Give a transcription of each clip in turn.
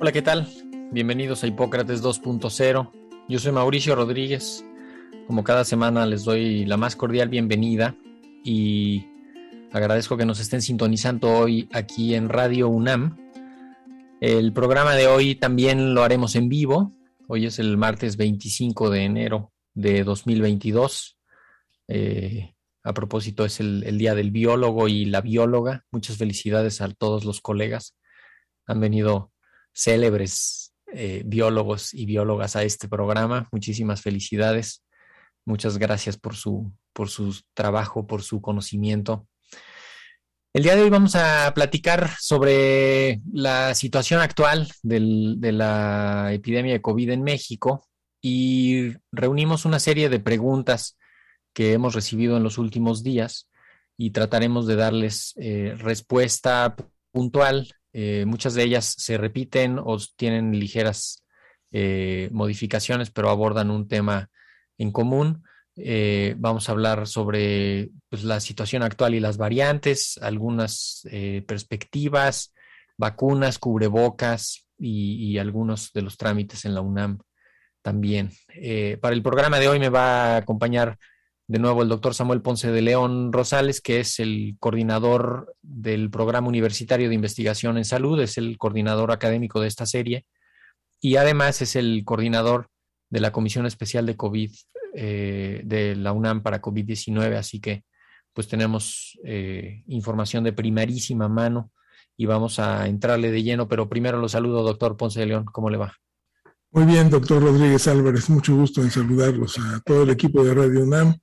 Hola, ¿qué tal? Bienvenidos a Hipócrates 2.0. Yo soy Mauricio Rodríguez. Como cada semana les doy la más cordial bienvenida y agradezco que nos estén sintonizando hoy aquí en Radio UNAM. El programa de hoy también lo haremos en vivo. Hoy es el martes 25 de enero de 2022. Eh, a propósito, es el, el Día del Biólogo y la Bióloga. Muchas felicidades a todos los colegas. Han venido célebres eh, biólogos y biólogas a este programa. Muchísimas felicidades. Muchas gracias por su, por su trabajo, por su conocimiento. El día de hoy vamos a platicar sobre la situación actual de la epidemia de COVID en México y reunimos una serie de preguntas que hemos recibido en los últimos días y trataremos de darles eh, respuesta puntual eh, muchas de ellas se repiten o tienen ligeras eh, modificaciones, pero abordan un tema en común. Eh, vamos a hablar sobre pues, la situación actual y las variantes, algunas perspectivas, vacunas, cubrebocas y, y, algunos de los trámites en la UNAM también. para el programa de hoy me va a acompañar de nuevo el doctor Samuel Ponce de León Rosales, que es el coordinador del Programa Universitario de Investigación en Salud, es el coordinador académico de esta serie y además es el coordinador de la Comisión Especial de COVID eh, de la UNAM para COVID-19, así que pues tenemos eh, información de primerísima mano y vamos a entrarle de lleno, pero primero lo saludo, doctor Ponce de León, ¿cómo le va? Muy bien, doctor Rodríguez Álvarez, mucho gusto en saludarlos a todo el equipo de Radio UNAM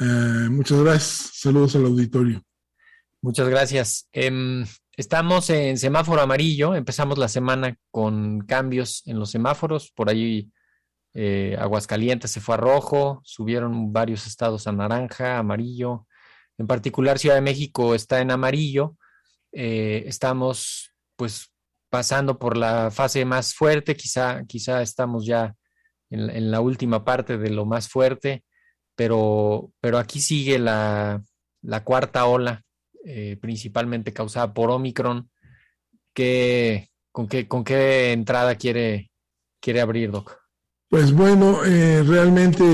eh, muchas gracias. Saludos al auditorio. Muchas gracias. Eh, estamos en semáforo amarillo. Empezamos la semana con cambios en los semáforos. Por ahí eh, Aguascalientes se fue a rojo, subieron varios estados a naranja, amarillo. En particular Ciudad de México está en amarillo. Eh, estamos pues pasando por la fase más fuerte. Quizá, quizá estamos ya en, en la última parte de lo más fuerte pero, pero aquí sigue la, la cuarta ola, eh, principalmente causada por Omicron. ¿Qué, con, qué, ¿Con qué entrada quiere, quiere abrir, Doc? Pues bueno, eh, realmente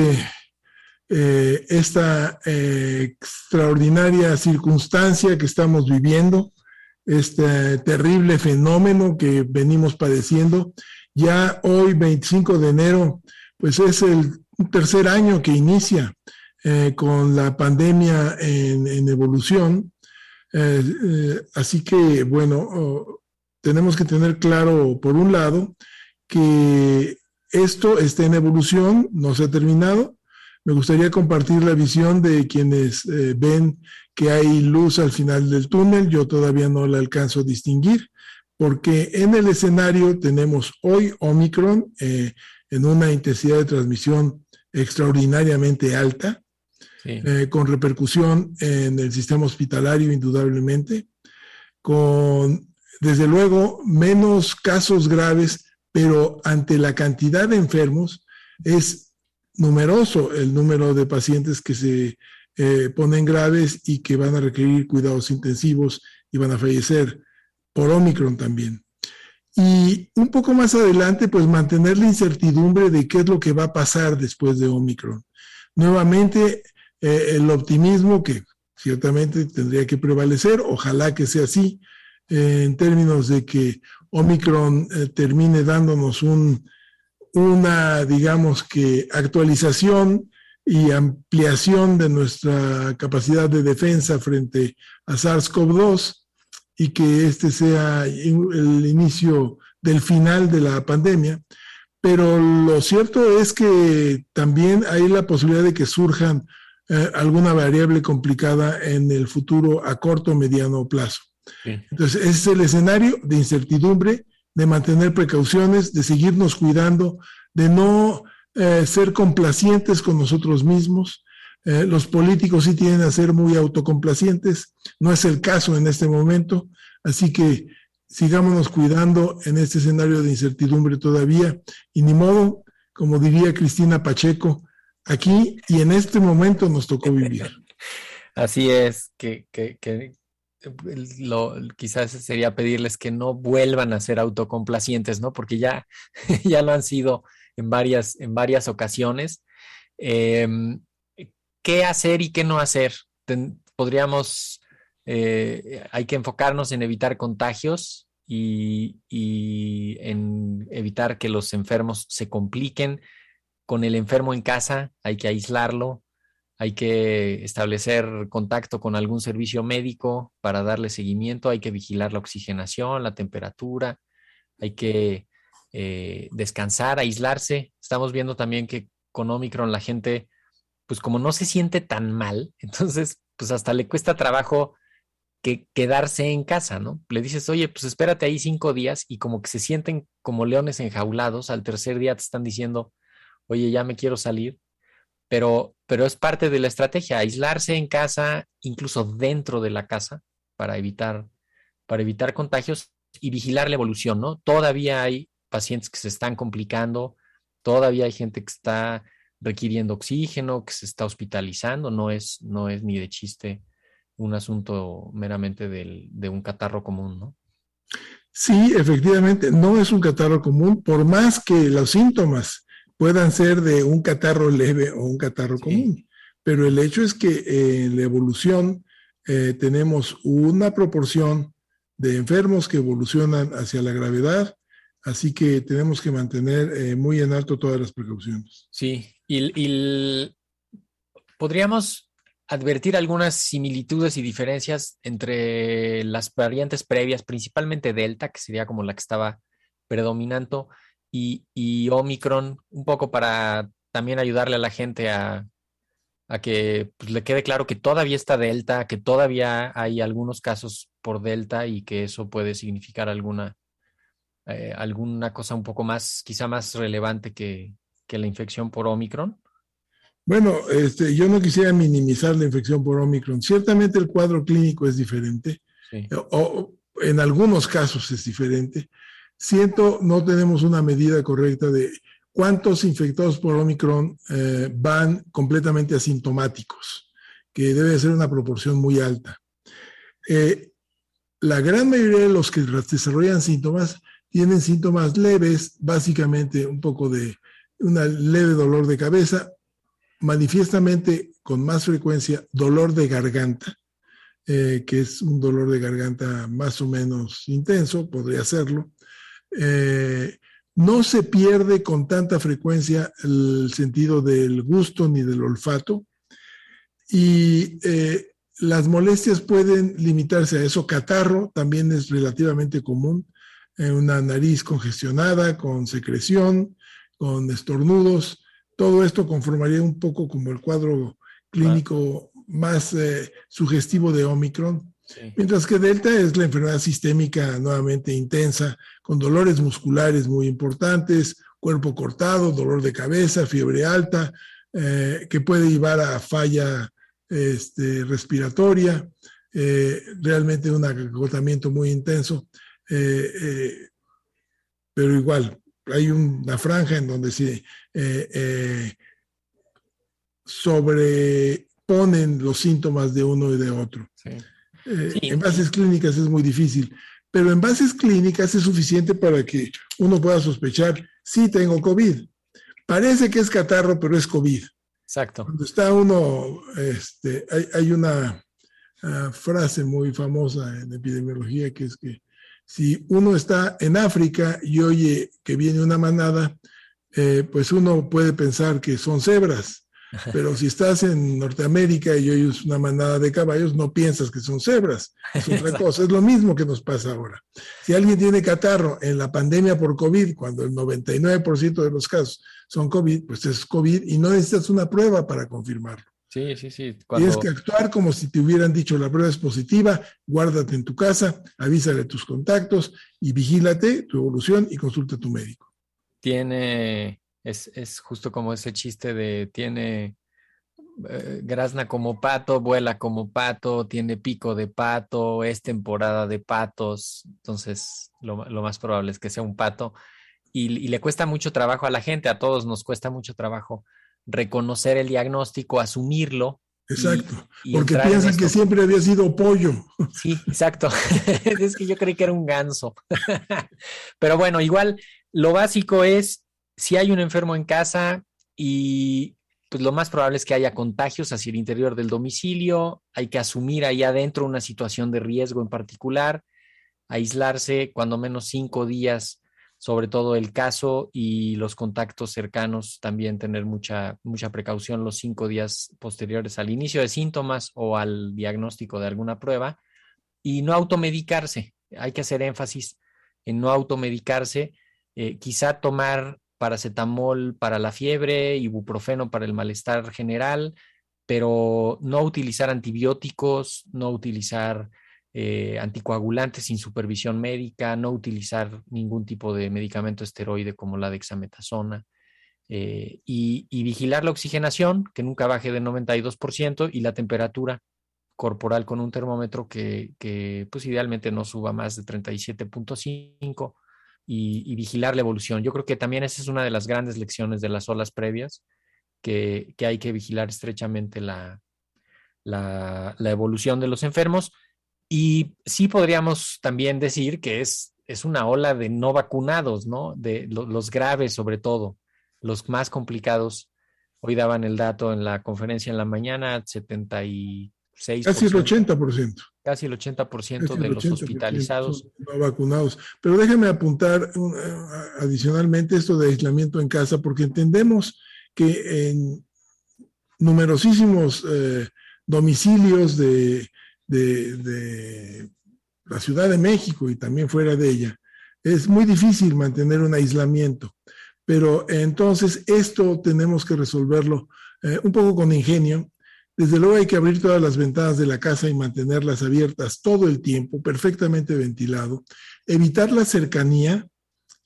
eh, esta extraordinaria circunstancia que estamos viviendo, este terrible fenómeno que venimos padeciendo, ya hoy, 25 de enero, pues es el un tercer año que inicia eh, con la pandemia en, evolución. Eh, eh, así que, bueno, tenemos que tener claro, por un lado, que esto está en evolución, no se ha terminado. Me gustaría compartir la visión de quienes ven que hay luz al final del túnel. Yo todavía no la alcanzo a distinguir, porque en el escenario tenemos hoy Omicron en una intensidad de transmisión extraordinariamente alta, eh, con repercusión en el sistema hospitalario indudablemente, con desde luego menos casos graves, pero ante la cantidad de enfermos es numeroso el número de pacientes que se eh, ponen graves y que van a requerir cuidados intensivos y van a fallecer por Omicron también. Y un poco más adelante, pues mantener la incertidumbre de qué es lo que va a pasar después de Omicron. Nuevamente, eh, el optimismo que ciertamente tendría que prevalecer, ojalá que sea así, eh, en términos de que Omicron eh, termine dándonos un, una, digamos que, actualización y ampliación de nuestra capacidad de defensa frente a SARS-CoV-2 y que este sea el inicio del final de la pandemia. Pero lo cierto es que también hay la posibilidad de que surjan eh, alguna variable complicada en el futuro a corto o mediano plazo. Entonces, ese es el escenario de incertidumbre, de mantener precauciones, de seguirnos cuidando, de no eh, ser complacientes con nosotros mismos. Eh, los políticos sí tienen a ser muy autocomplacientes, no es el caso en este momento, así que sigámonos cuidando en este escenario de incertidumbre todavía y ni modo, como diría Cristina Pacheco, aquí y en este momento nos tocó vivir. Así es, que, que, que lo, quizás sería pedirles que no vuelvan a ser autocomplacientes, ¿no? Porque ya, ya lo han sido en varias, en varias ocasiones. Em, ¿Qué hacer y qué no hacer? podríamos, eh, hay que enfocarnos en evitar contagios y, en evitar que los enfermos se compliquen. Con el enfermo en casa hay que aislarlo, hay que establecer contacto con algún servicio médico para darle seguimiento, hay que vigilar la oxigenación, la temperatura, hay que eh, descansar, aislarse. Estamos viendo también que con Omicron la gente, pues como no se siente tan mal, entonces pues hasta le cuesta trabajo que quedarse en casa, ¿no? Le dices, oye, pues espérate ahí cinco días y como que se sienten como leones enjaulados, al tercer día te están diciendo, oye, ya me quiero salir, pero, pero es parte de la estrategia, aislarse en casa, incluso dentro de la casa, para evitar, para evitar contagios y vigilar la evolución, ¿no? Todavía hay pacientes que se están complicando, todavía hay gente que está requiriendo oxígeno, que se está hospitalizando, no es, no es ni de chiste un asunto meramente de un catarro común, ¿no? Sí, efectivamente, no es un catarro común, por más que los síntomas puedan ser de un catarro leve o un catarro común, pero el hecho es que en la evolución eh, tenemos una proporción de enfermos que evolucionan hacia la gravedad Así que tenemos que mantener eh, muy en alto todas las precauciones. Sí, y, podríamos advertir algunas similitudes y diferencias entre las variantes previas, principalmente Delta, que sería como la que estaba predominando, y, Omicron, un poco para también ayudarle a la gente a, que pues, le quede claro que todavía está Delta, que todavía hay algunos casos por Delta y que eso puede significar alguna eh, alguna cosa un poco más, quizá más relevante que, la infección por Omicron? Bueno, este, yo no quisiera minimizar la infección por Omicron. Ciertamente el cuadro clínico es diferente, eh, o, en algunos casos es diferente. Siento, no tenemos una medida correcta de cuántos infectados por Omicron eh, van completamente asintomáticos, que debe ser una proporción muy alta. la gran mayoría de los que desarrollan síntomas tienen síntomas leves, básicamente un poco de una leve dolor de cabeza, manifiestamente con más frecuencia dolor de garganta, eh, que es un dolor de garganta más o menos intenso, podría serlo. Eh, no se pierde con tanta frecuencia el sentido del gusto ni del olfato y eh, las molestias pueden limitarse a eso. Catarro también es relativamente común una nariz congestionada, con secreción, con estornudos. Todo esto conformaría un poco como el cuadro clínico más eh, sugestivo de Omicron. Mientras que Delta es la enfermedad sistémica nuevamente intensa, con dolores musculares muy importantes, cuerpo cortado, dolor de cabeza, fiebre alta, eh, que puede llevar a falla este, respiratoria, eh, realmente un agotamiento muy intenso. Eh, pero igual, hay una franja en donde se eh, sobreponen los síntomas de uno y de otro. En bases clínicas es muy difícil, pero en bases clínicas es suficiente para que uno pueda sospechar, si tengo COVID. Parece que es catarro, pero es COVID. Exacto. Cuando está uno, este, hay, hay una uh, frase muy famosa en epidemiología que es que si uno está en África y oye que viene una manada, eh, pues uno puede pensar que son cebras, pero si estás en Norteamérica y oyes una manada de caballos, no piensas que son cebras. Es otra cosa. Es lo mismo que nos pasa ahora. Si alguien tiene catarro en la pandemia por COVID, cuando el 99% de los casos son COVID, pues es COVID y no necesitas una prueba para confirmarlo. Sí, sí, sí. Tienes que actuar como si te hubieran dicho la prueba es positiva, guárdate en tu casa, avísale a tus contactos y vigílate tu evolución y consulta a tu médico. Tiene es, justo como ese chiste de tiene eh, grazna como pato, vuela como pato, tiene pico de pato, es temporada de patos, entonces lo, más probable es que sea un pato. Y, le cuesta mucho trabajo a la gente, a todos nos cuesta mucho trabajo reconocer el diagnóstico, asumirlo. Exacto, porque piensan que siempre había sido pollo. Sí, exacto. es que yo creí que era un ganso. Pero bueno, igual lo básico es si hay un enfermo en casa y pues lo más probable es que haya contagios hacia el interior del domicilio, hay que asumir ahí adentro una situación de riesgo en particular, aislarse cuando menos cinco días, sobre todo el caso y los contactos cercanos, también tener mucha, mucha precaución los cinco días posteriores al inicio de síntomas o al diagnóstico de alguna prueba y no automedicarse. Hay que hacer énfasis en no automedicarse, eh, quizá tomar paracetamol para la fiebre, ibuprofeno para el malestar general, pero no utilizar antibióticos, no utilizar eh, anticoagulantes sin supervisión médica, no utilizar ningún tipo de medicamento esteroide como la dexametasona. Eh, y, vigilar la oxigenación, que nunca baje del 92%, y la temperatura corporal con un termómetro que, que pues idealmente no suba más de 37.5 y, vigilar la evolución. Yo creo que también esa es una de las grandes lecciones de las olas previas, que, hay que vigilar estrechamente la, la, evolución de los enfermos. Y sí podríamos también decir que es, es una ola de no vacunados, ¿no? De los graves sobre todo, los más complicados. Hoy daban el dato en la conferencia en la mañana, 76. Casi el 80% casi el 80% de los hospitalizados. No vacunados. Pero déjeme apuntar eh, adicionalmente esto de aislamiento en casa, porque entendemos que en numerosísimos eh, domicilios de, de, la Ciudad de México y también fuera de ella, es muy difícil mantener un aislamiento. Pero entonces esto tenemos que resolverlo eh, un poco con ingenio desde luego hay que abrir todas las ventanas de la casa y mantenerlas abiertas todo el tiempo, perfectamente ventilado. Evitar la cercanía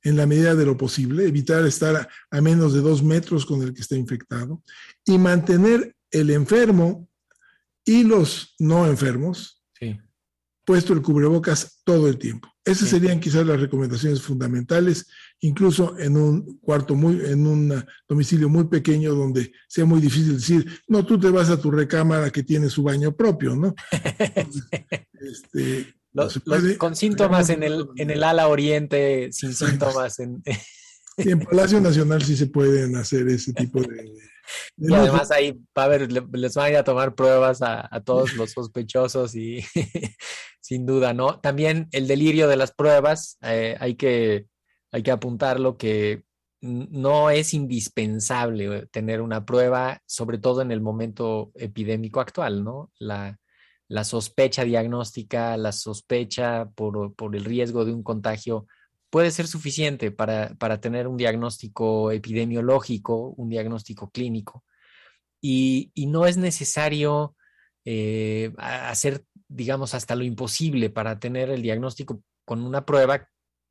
en la medida de lo posible, evitar estar a, menos de dos metros con el que está infectado y mantener el enfermo y los no enfermos puesto el cubrebocas todo el tiempo. Esas serían quizás las recomendaciones fundamentales, incluso en un cuarto muy, en un domicilio muy pequeño donde sea muy difícil decir, no, tú te vas a tu recámara que tiene su baño propio, ¿no? este, con síntomas en el, en el ala oriente, sin síntomas en... en Palacio Nacional sí se pueden hacer ese tipo de, y además ahí va a ver, les van a ir a tomar pruebas a, todos los sospechosos y sin duda, ¿no? También el delirio de las pruebas, eh, hay, que, hay que apuntarlo que no es indispensable tener una prueba, sobre todo en el momento epidémico actual, ¿no? La, sospecha diagnóstica, la sospecha por, por el riesgo de un contagio puede ser suficiente para, tener un diagnóstico epidemiológico, un diagnóstico clínico. Y, no es necesario eh, hacer, digamos, hasta lo imposible para tener el diagnóstico con una prueba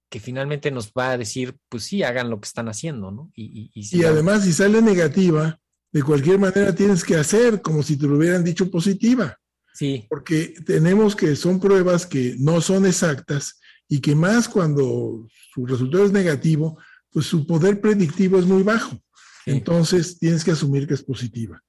que finalmente nos va a decir, pues sí, hagan lo que están haciendo, ¿no? Y, y además, si sale negativa, de cualquier manera tienes que hacer como si te lo hubieran dicho positiva. Sí. Porque tenemos que son pruebas que no son exactas y que más cuando su resultado es negativo, pues su poder predictivo es muy bajo. Entonces tienes que asumir que es positiva.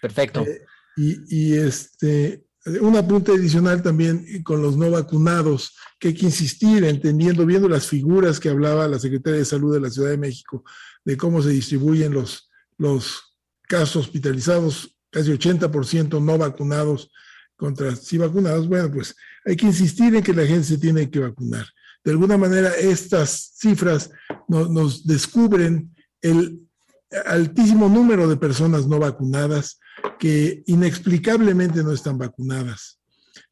Perfecto. Eh, y, este, un apunte adicional también con los no vacunados, que hay que insistir, entendiendo, viendo las figuras que hablaba la Secretaria de Salud de la Ciudad de México, de cómo se distribuyen los, los casos hospitalizados, casi 80% no vacunados contra sí vacunados, bueno, pues hay que insistir en que la gente se tiene que vacunar. De alguna manera, estas cifras nos descubren el altísimo número de personas no vacunadas que inexplicablemente no están vacunadas,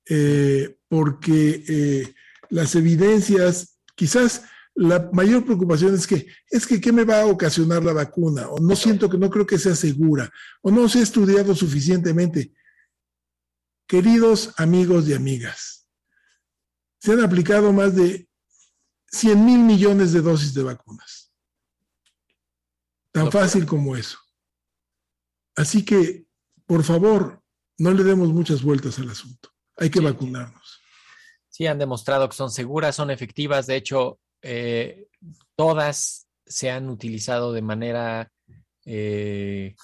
eh, porque eh, las evidencias, quizás la mayor preocupación es que, es que, ¿qué me va a ocasionar la vacuna? O no siento que no creo que sea segura, o no se ha estudiado suficientemente. Queridos amigos y amigas, se han aplicado más de 100 mil millones de dosis de vacunas. Tan fácil como eso. Así que, por favor, no le demos muchas vueltas al asunto. Hay que vacunarnos. Sí, han demostrado que son seguras, son efectivas. De hecho, eh, todas se han utilizado de manera eh,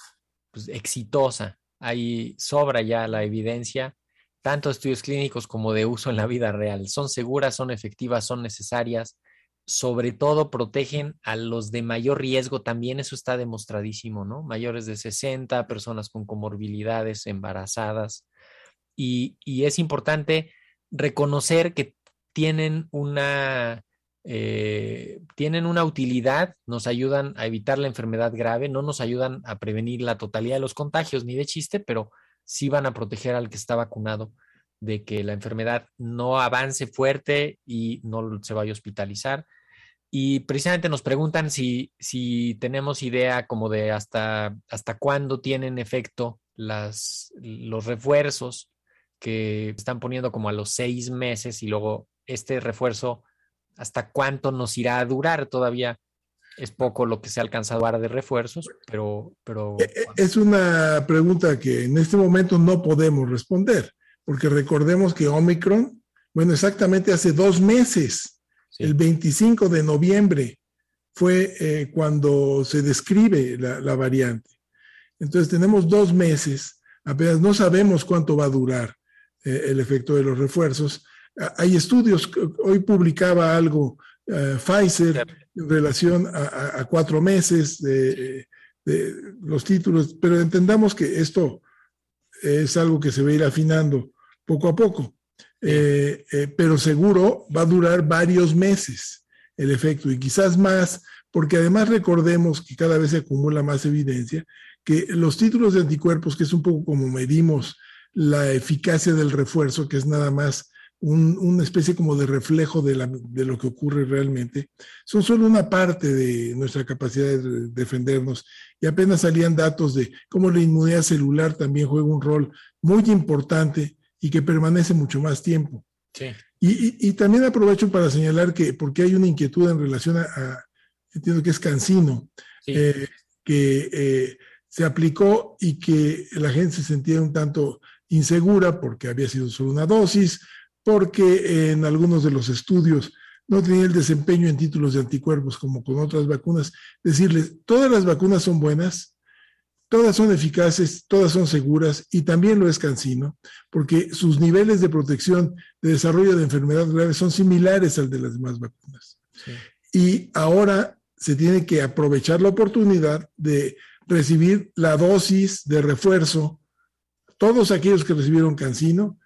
pues, exitosa. Ahí sobra ya la evidencia, tanto estudios clínicos como de uso en la vida real. Son seguras, son efectivas, son necesarias sobre todo protegen a los de mayor riesgo, también eso está demostradísimo, ¿no? Mayores de 60, personas con comorbilidades, embarazadas. Y, es importante reconocer que tienen una, eh, tienen una utilidad, nos ayudan a evitar la enfermedad grave, no nos ayudan a prevenir la totalidad de los contagios, ni de chiste, pero sí van a proteger al que está vacunado de que la enfermedad no avance fuerte y no se vaya a hospitalizar y precisamente nos preguntan si, si tenemos idea como de hasta, hasta cuándo tienen efecto las, los refuerzos que están poniendo como a los seis meses y luego este refuerzo, hasta cuánto nos irá a durar todavía. Es poco lo que se ha alcanzado ahora de refuerzos, pero, pero... E, e, es una pregunta que en este momento no podemos responder, porque recordemos que Omicron, bueno, exactamente hace dos meses el 25 de noviembre fue eh, cuando se describe la, variante. Entonces tenemos dos meses, apenas no sabemos cuánto va a durar eh, el efecto de los refuerzos. Hay estudios, hoy publicaba algo eh, Pfizer en relación a, cuatro meses de, los títulos, pero entendamos que esto es algo que se va a ir afinando poco a poco. Eh, eh, pero seguro va a durar varios meses el efecto y quizás más, porque además recordemos que cada vez se acumula más evidencia que los títulos de anticuerpos, que es un poco como medimos la eficacia del refuerzo, que es nada más una especie como de reflejo de, de, lo que ocurre realmente, son solo una parte de nuestra capacidad de defendernos. Y apenas salían datos de cómo la inmunidad celular también juega un rol muy importante y que permanece mucho más tiempo. Y, también aprovecho para señalar que, porque hay una inquietud en relación a, entiendo que es Cancino, eh, que eh, se aplicó y que la gente se sentía un tanto insegura porque había sido solo una dosis, porque en algunos de los estudios no tenía el desempeño en títulos de anticuerpos como con otras vacunas. Decirles, todas las vacunas son buenas, Todas son eficaces, todas son seguras y también lo es Cancino, porque sus niveles de protección de desarrollo de enfermedad grave son similares al de las demás vacunas. Y ahora se tiene que aprovechar la oportunidad de recibir la dosis de refuerzo, todos aquellos que recibieron Cancino,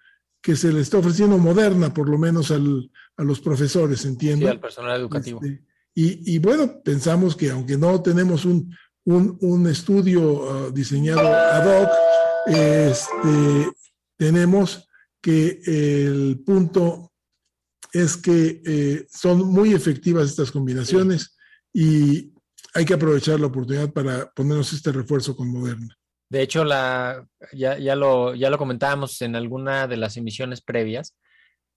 que se les está ofreciendo moderna, por lo menos al, a los profesores, entiendo. Sí, al personal educativo. Este, y, y, bueno, pensamos que aunque no tenemos un un, estudio ah, diseñado ad hoc, este, tenemos que el punto es que eh, son muy efectivas estas combinaciones y hay que aprovechar la oportunidad para ponernos este refuerzo con Moderna. De hecho, ya, lo, comentábamos en alguna de las emisiones previas,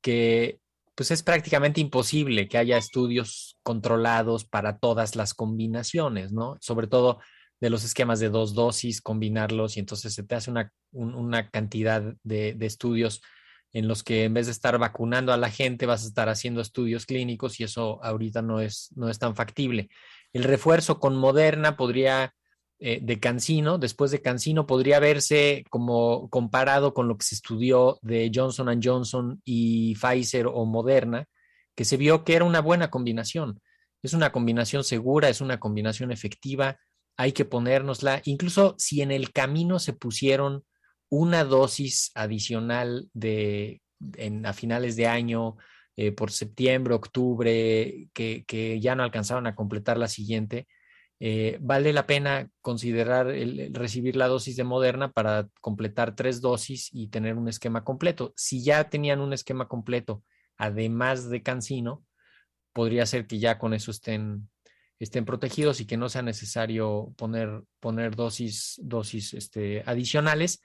que pues es prácticamente imposible que haya estudios controlados para todas las combinaciones, ¿no? Sobre todo de los esquemas de dos dosis, combinarlos y entonces se te hace una, una cantidad de, de, estudios en los que en vez de estar vacunando a la gente vas a estar haciendo estudios clínicos y eso ahorita no es, no es tan factible. El refuerzo con Moderna podría eh, de Cancino, después de Cancino, podría verse como comparado con lo que se estudió de Johnson Johnson y Pfizer o Moderna, que se vio que era una buena combinación. Es una combinación segura, es una combinación efectiva, hay que ponérnosla, incluso si en el camino se pusieron una dosis adicional de, en, a finales de año, eh, por septiembre, octubre, que, que, ya no alcanzaron a completar la siguiente, eh, vale la pena considerar recibir la dosis de Moderna para completar tres dosis y tener un esquema completo. Si ya tenían un esquema completo, además de Cancino, podría ser que ya con eso estén, estén protegidos y que no sea necesario poner, poner dosis, dosis este, adicionales.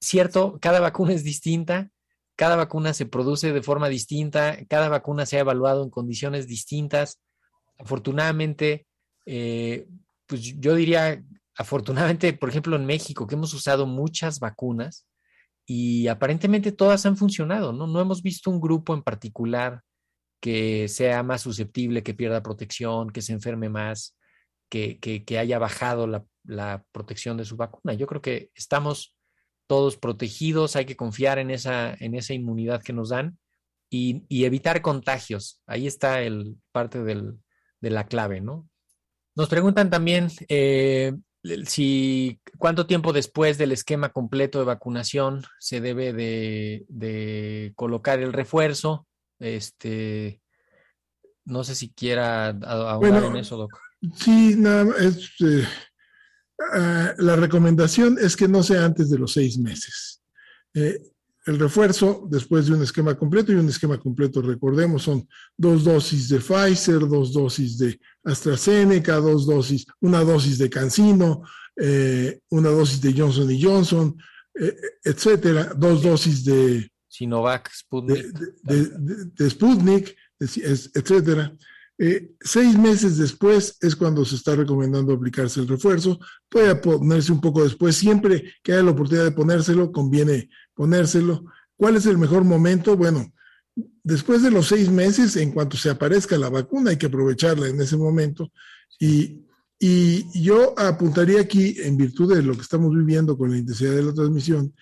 Cierto, cada vacuna es distinta, cada vacuna se produce de forma distinta, cada vacuna se ha evaluado en condiciones distintas. Afortunadamente, eh, pues yo diría, afortunadamente, por ejemplo, en México, que hemos usado muchas vacunas y aparentemente todas han funcionado, ¿no? No hemos visto un grupo en particular que sea más susceptible, que pierda protección, que se enferme más, que, que, haya bajado la, la, protección de su vacuna. Yo creo que estamos todos protegidos, hay que confiar en esa, en esa inmunidad que nos dan y, y evitar contagios. Ahí está el, parte del, de la clave, ¿no? Nos preguntan también eh, si cuánto tiempo después del esquema completo de vacunación se debe de, colocar el refuerzo. Este, no sé si quiera ahondar en eso, Doc. Sí, nada, es, eh, ah, la recomendación es que no sea antes de los seis meses. Eh, el refuerzo después de un esquema completo y un esquema completo, recordemos, son dos dosis de Pfizer, dos dosis de AstraZeneca, dos dosis, una dosis de CanSino, eh, una dosis de Johnson y Johnson, eh, etcétera, dos dosis de Sinovac, Sputnik, de, Sputnik, etcétera. Eh, seis meses después es cuando se está recomendando aplicarse el refuerzo. Puede ponerse un poco después. Siempre que haya la oportunidad de ponérselo, conviene ponérselo. ¿Cuál es el mejor momento? Bueno, después de los seis meses, en cuanto se aparezca la vacuna, hay que aprovecharla en ese momento. Y, yo apuntaría aquí, en virtud de lo que estamos viviendo con la intensidad de la transmisión,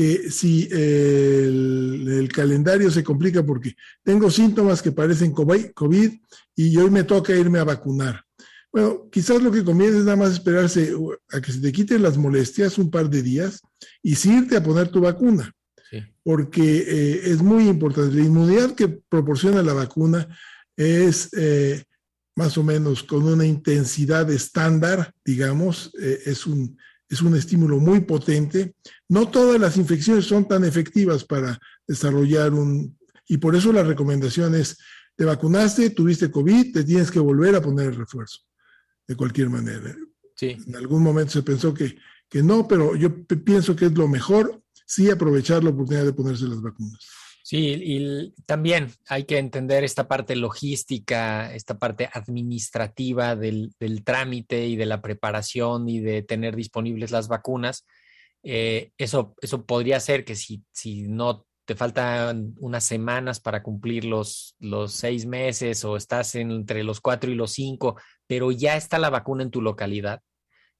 que si el, el, calendario se complica porque tengo síntomas que parecen COVID y hoy me toca irme a vacunar. Bueno, quizás lo que conviene es nada más esperarse a que se te quiten las molestias un par de días y sí irte a poner tu vacuna. Porque eh, es muy importante. La inmunidad que proporciona la vacuna es eh, más o menos con una intensidad estándar, digamos, eh, es, un, es un estímulo muy potente. No todas las infecciones son tan efectivas para desarrollar un... Y por eso la recomendación es, te vacunaste, tuviste COVID, te tienes que volver a poner el refuerzo, de cualquier manera. Sí. En algún momento se pensó que que no, pero yo pienso que es lo mejor, sí aprovechar la oportunidad de ponerse las vacunas. Sí, y también hay que entender esta parte logística, esta parte administrativa del, trámite y de la preparación y de tener disponibles las vacunas. Eh, eso, eso podría ser que si, si no te faltan unas semanas para cumplir los, los seis meses o estás entre los cuatro y los cinco, pero ya está la vacuna en tu localidad,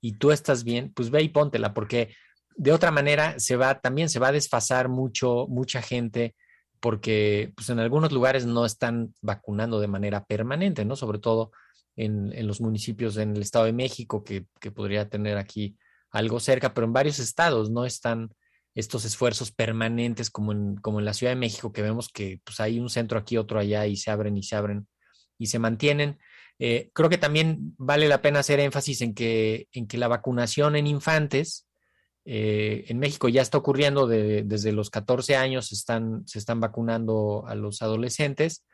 y tú estás bien, pues ve y póntela, porque de otra manera se va, también se va a desfasar mucho, mucha gente, porque pues en algunos lugares no están vacunando de manera permanente, ¿no? Sobre todo en, los municipios en el Estado de México, que, que, podría tener aquí algo cerca, pero en varios estados no están estos esfuerzos permanentes como en, como en la Ciudad de México, que vemos que pues hay un centro aquí, otro allá, y se abren y se abren y se mantienen. Eh, creo que también vale la pena hacer énfasis en que, en que la vacunación en infantes, eh, en México ya está ocurriendo desde los 14 años, están, se están vacunando a los adolescentes.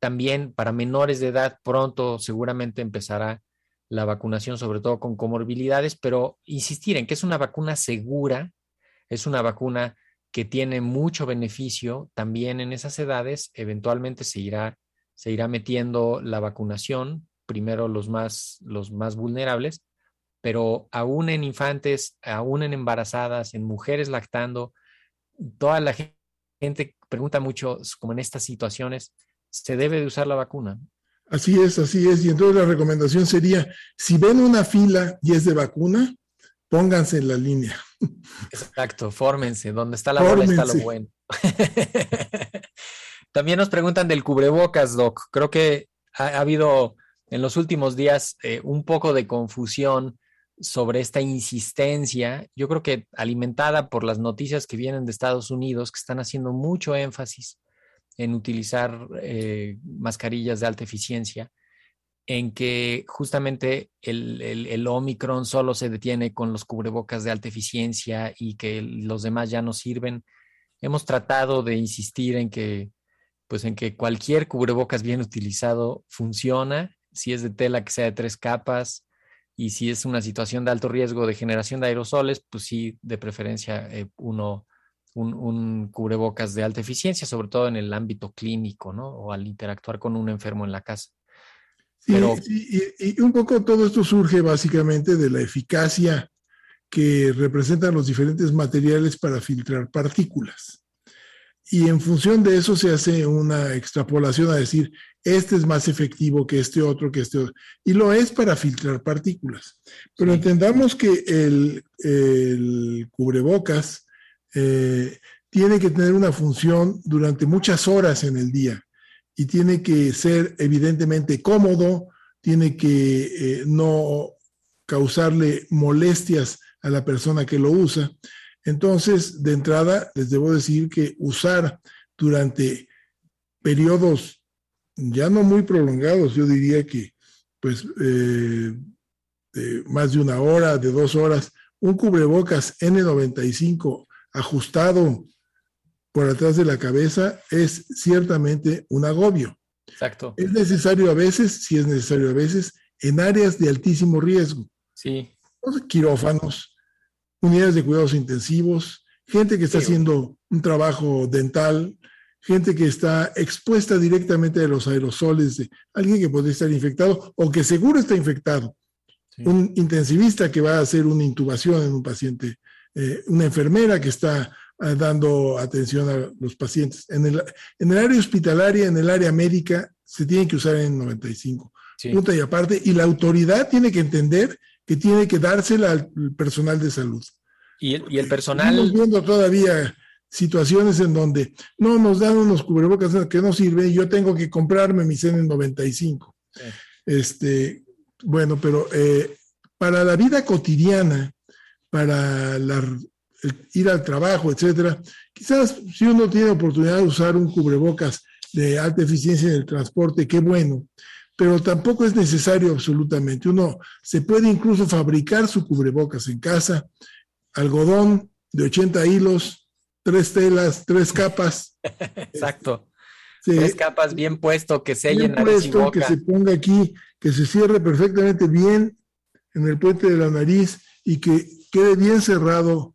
También para menores de edad pronto seguramente empezará la vacunación, sobre todo con comorbilidades, pero insistir en que es una vacuna segura, es una vacuna que tiene mucho beneficio también en esas edades, eventualmente se irá se irá metiendo la vacunación, primero los más, los más vulnerables, pero aún en infantes, aún en embarazadas, en mujeres lactando, toda la gente pregunta mucho, como en estas situaciones, ¿se debe de usar la vacuna? Así es, así es. Y entonces la recomendación sería, si ven una fila y es de vacuna, pónganse en la línea. Exacto, fórmense. Donde está la bola está lo bueno. También nos preguntan del cubrebocas, Doc. Creo que ha, habido en los últimos días eh, un poco de confusión sobre esta insistencia, yo creo que alimentada por las noticias que vienen de Estados Unidos, que están haciendo mucho énfasis en utilizar eh, mascarillas de alta eficiencia, en que justamente el, el, Omicron solo se detiene con los cubrebocas de alta eficiencia y que los demás ya no sirven. Hemos tratado de insistir en que, pues en que cualquier cubrebocas bien utilizado funciona, si es de tela que sea de tres capas, y si es una situación de alto riesgo de generación de aerosoles, pues sí, de preferencia eh, uno, un, cubrebocas de alta eficiencia, sobre todo en el ámbito clínico, ¿no? O al interactuar con un enfermo en la casa. y, un poco todo esto surge básicamente de la eficacia que representan los diferentes materiales para filtrar partículas. Y en función de eso se hace una extrapolación a decir, este es más efectivo que este otro, que este otro. Y lo es para filtrar partículas. Pero entendamos que el, el cubrebocas eh, tiene que tener una función durante muchas horas en el día y tiene que ser evidentemente cómodo, tiene que eh, no causarle molestias a la persona que lo usa. Entonces, de entrada, les debo decir que usar durante periodos ya no muy prolongados, yo diría que pues eh, más de una hora, de dos horas, un cubrebocas N95 ajustado por atrás de la cabeza es ciertamente un agobio. Exacto. Es necesario a veces, si es necesario a veces, en áreas de altísimo riesgo. Sí. Quirófanos, unidades de cuidados intensivos, gente que está haciendo un trabajo dental, gente que está expuesta directamente a los aerosoles de alguien que podría estar infectado o que seguro está infectado. Un intensivista que va a hacer una intubación en un paciente eh, una enfermera que está eh, dando atención a los pacientes. En el, en el área hospitalaria, en el área médica, se tiene que usar en 95. Punto y aparte. Y la autoridad tiene que entender que tiene que dársela al personal de salud. Y el, y el personal. Estamos viendo todavía situaciones en donde no nos dan unos cubrebocas que no sirven y yo tengo que comprarme mi N95. Este, bueno, pero eh, para la vida cotidiana, para ir al trabajo, etcétera. Quizás si uno tiene oportunidad de usar un cubrebocas de alta eficiencia en el transporte, qué bueno, pero tampoco es necesario absolutamente. Uno se puede incluso fabricar su cubrebocas en casa, algodón de 80 hilos, tres telas, tres capas. Exacto. tres capas bien puesto, que se bien puesto, que se ponga aquí, que se cierre perfectamente bien en el puente de la nariz y que quede bien cerrado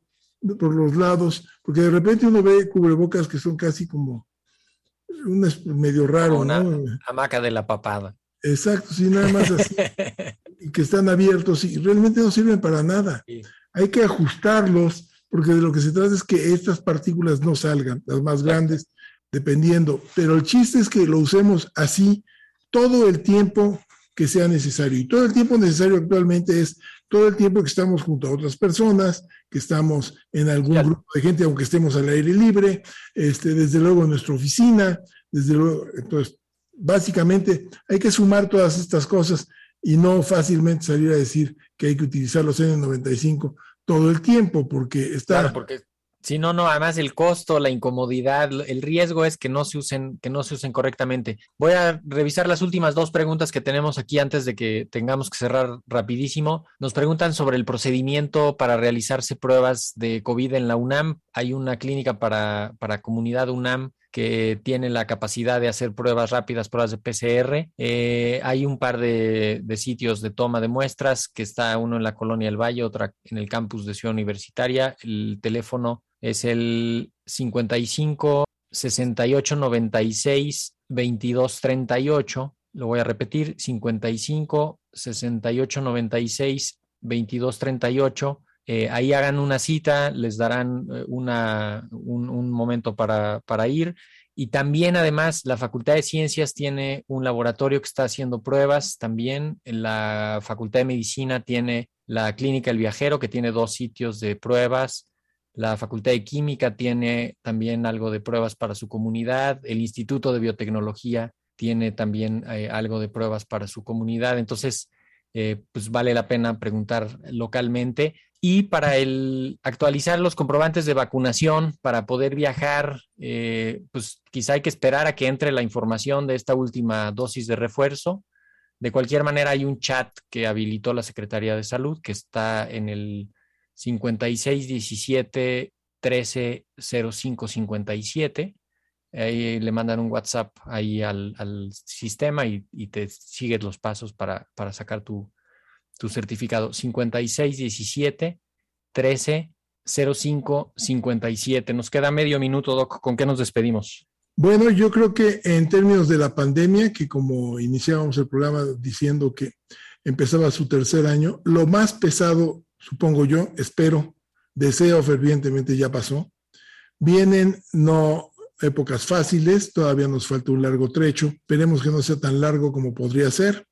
por los lados, porque de repente uno ve cubrebocas que son casi como un medio raro, una hamaca de la papada. Exacto, sí, nada más así. y que están abiertos y realmente no sirven para nada. Hay que ajustarlos porque de lo que se trata es que estas partículas no salgan, las más grandes, dependiendo. Pero el chiste es que lo usemos así todo el tiempo que sea necesario. Y todo el tiempo necesario actualmente es todo el tiempo que estamos junto a otras personas, que estamos en algún grupo de gente, aunque estemos al aire libre, este, desde luego en nuestra oficina, desde luego, entonces, básicamente hay que sumar todas estas cosas y no fácilmente salir a decir que hay que utilizar los N95 todo el tiempo, porque está... Claro, porque Sí, no, no, además el costo, la incomodidad, el riesgo es que no se usen, que no se usen correctamente. Voy a revisar las últimas dos preguntas que tenemos aquí antes de que tengamos que cerrar rapidísimo. Nos preguntan sobre el procedimiento para realizarse pruebas de COVID en la UNAM. Hay una clínica para, para comunidad UNAM que tiene la capacidad de hacer pruebas rápidas, pruebas de PCR. Eh, hay un par de, de, sitios de toma de muestras, que está uno en la Colonia del Valle, otra en el campus de Ciudad Universitaria. El teléfono es el 55 68 96 22 38. Lo voy a repetir, 55 68 96 22 38. Ahí hagan una cita, les darán eh, una, un, momento para, para, ir. Y también, además, la Facultad de Ciencias tiene un laboratorio que está haciendo pruebas. También la Facultad de Medicina tiene la Clínica El Viajero, que tiene dos sitios de pruebas. La Facultad de Química tiene también algo de pruebas para su comunidad. El Instituto de Biotecnología tiene también eh, algo de pruebas para su comunidad. Entonces, eh, pues vale la pena preguntar localmente. Y para el actualizar los comprobantes de vacunación, para poder viajar, eh, pues quizá hay que esperar a que entre la información de esta última dosis de refuerzo. De cualquier manera, hay un chat que habilitó la Secretaría de Salud que está en el 5617 130557. Ahí le mandan un WhatsApp ahí al, sistema y, te sigues los pasos para, sacar tu, tu certificado. 5617 130557. Nos queda medio minuto, Doc. ¿Con qué nos despedimos? Bueno, yo creo que en términos de la pandemia, que como iniciábamos el programa diciendo que empezaba su tercer año, lo más pesado, supongo yo, espero, deseo fervientemente, ya pasó. Vienen no épocas fáciles, todavía nos falta un largo trecho, esperemos que no sea tan largo como podría ser,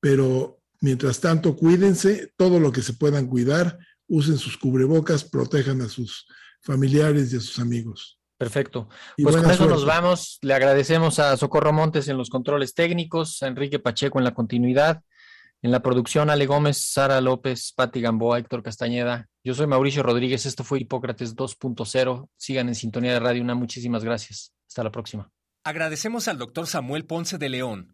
pero mientras tanto cuídense, todo lo que se puedan cuidar, usen sus cubrebocas, protejan a sus familiares y a sus amigos. Perfecto. pues con eso nos vamos. Le agradecemos a Socorro Montes en los controles técnicos, a Enrique Pacheco en la continuidad, en la producción Ale Gómez, Sara López, Patti Gamboa, Héctor Castañeda. Yo soy Mauricio Rodríguez. Esto fue Hipócrates 2.0. Sigan en sintonía de Radio Una. Muchísimas gracias. Hasta la próxima. Agradecemos al doctor Samuel Ponce de León,